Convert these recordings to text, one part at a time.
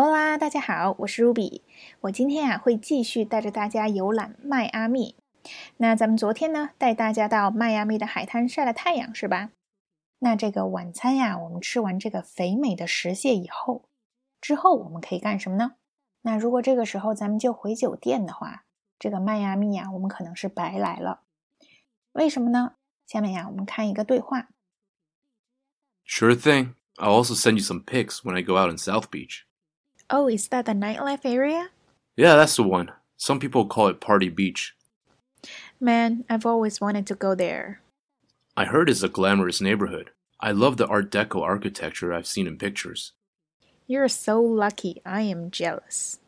Hola，大家好，我是 Ruby。我今天啊会继续带着大家游览迈阿密。那咱们昨天呢带大家到迈阿密的海滩晒了太阳，是吧？那这个晚餐呀，我们吃完这个肥美的石蟹以后，之后我们可以干什么呢？那如果这个时候咱们就回酒店的话，这个迈阿密呀，我们可能是白来了。为什么呢？下面呀，我们看一个对话。Sure thing. I'll also send you some pics when I go out in South Beach. Oh, is that the nightlife area? Yeah, that's the one. Some people call it Party Beach. Man, I've always wanted to go there. I heard it's a glamorous neighborhood. I love the Art Deco architecture I've seen in pictures. You're so lucky. I am jealous.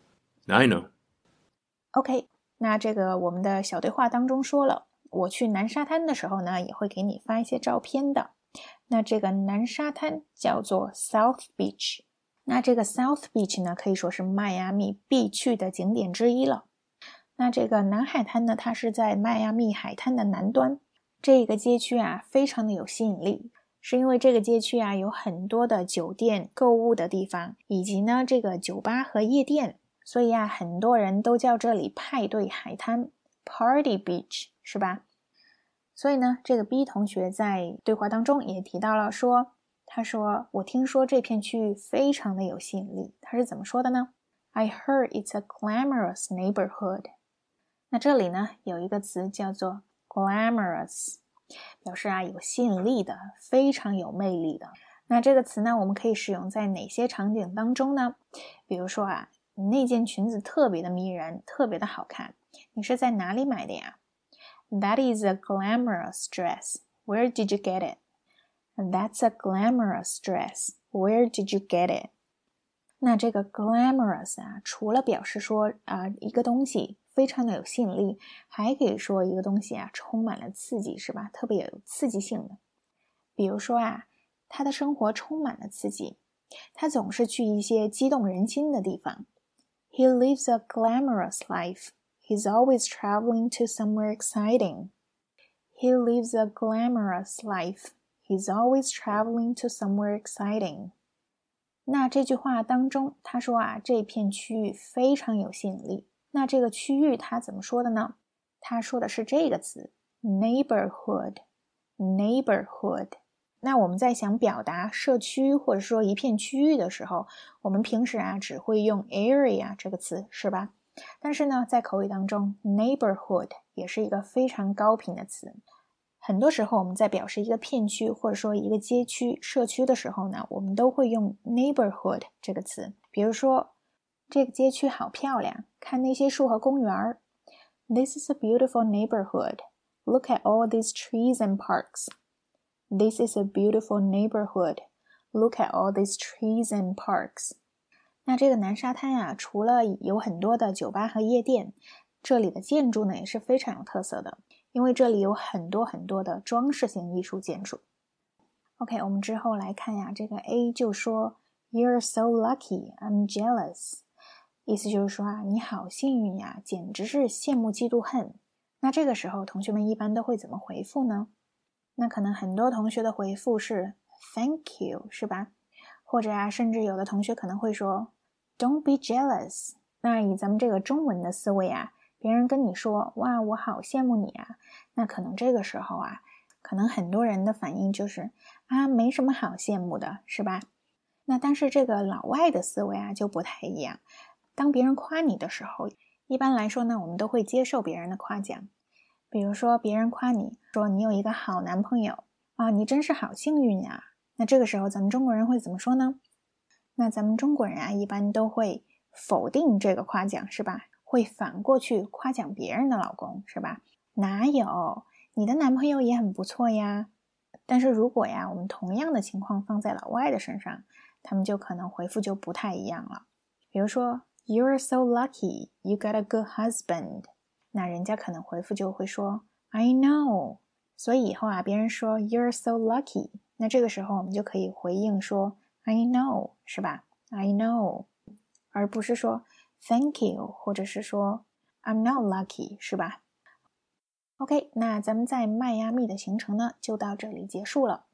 I know. OK，那这个我们的小对话当中说了，我去南沙滩的时候呢，也会给你发一些照片的。那这个南沙滩叫做 South Beach。 那这个 South Beach 呢，可以说是迈阿密必去的景点之一了。那这个南海滩呢，它是在迈阿密海滩的南端。这个街区啊，非常的有吸引力，是因为这个街区啊有很多的酒店、购物的地方，以及呢这个酒吧和夜店，所以啊，很多人都叫这里派对海滩 （Party Beach），是吧？所以呢，这个 B 同学在对话当中也提到了说。他说：“我听说这片区域非常的有吸引力。”他是怎么说的呢？I heard it's a glamorous neighborhood。那这里呢有一个词叫做 glamorous，表示啊有吸引力的，非常有魅力的。那这个词呢，我们可以使用在哪些场景当中呢？比如说啊，你那件裙子特别的迷人，特别的好看，你是在哪里买的呀？That is a glamorous dress. Where did you get it? That's a glamorous dress. Where did you get it? 那这个 glamorous 啊，除了表示说啊一个东西非常的有吸引力，还可以说一个东西啊充满了刺激，是吧？特别有刺激性的。比如说啊，他的生活充满了刺激，他总是去一些激动人心的地方。He lives a glamorous life. He's always traveling to somewhere exciting. He lives a glamorous life. He's always traveling to somewhere exciting。那这句话当中，他说啊，这片区域非常有吸引力。那这个区域他怎么说的呢？他说的是这个词：neighborhood。neighborhood。那我们在想表达社区或者说一片区域的时候，我们平时啊只会用 area 这个词，是吧？但是呢，在口语当中，neighborhood 也是一个非常高频的词。很多时候，我们在表示一个片区或者说一个街区、社区的时候呢，我们都会用 neighborhood 这个词。比如说，这个街区好漂亮，看那些树和公园儿。This is a beautiful neighborhood. Look at all these trees and parks. This is a beautiful neighborhood. Look at all these trees and parks. 那这个南沙滩啊，除了有很多的酒吧和夜店，这里的建筑呢也是非常有特色的。因为这里有很多很多的装饰性艺术建筑。OK，我们之后来看呀，这个 A 就说 "You're so lucky, I'm jealous"，意思就是说啊，你好幸运呀，简直是羡慕嫉妒恨。那这个时候，同学们一般都会怎么回复呢？那可能很多同学的回复是 "Thank you"，是吧？或者啊，甚至有的同学可能会说 "Don't be jealous"。那以咱们这个中文的思维啊。别人跟你说：“哇，我好羡慕你啊！”那可能这个时候啊，可能很多人的反应就是：“啊，没什么好羡慕的，是吧？”那但是这个老外的思维啊就不太一样。当别人夸你的时候，一般来说呢，我们都会接受别人的夸奖。比如说，别人夸你说你有一个好男朋友啊，你真是好幸运呀。那这个时候，咱们中国人会怎么说呢？那咱们中国人啊，一般都会否定这个夸奖，是吧？会反过去夸奖别人的老公是吧？哪有你的男朋友也很不错呀？但是如果呀，我们同样的情况放在老外的身上，他们就可能回复就不太一样了。比如说，You're so lucky, you got a good husband。那人家可能回复就会说，I know。所以以后啊，别人说 You're so lucky，那这个时候我们就可以回应说 I know，是吧？I know，而不是说。Thank you，或者是说 I'm not lucky，是吧？OK，那咱们在迈阿密的行程呢，就到这里结束了。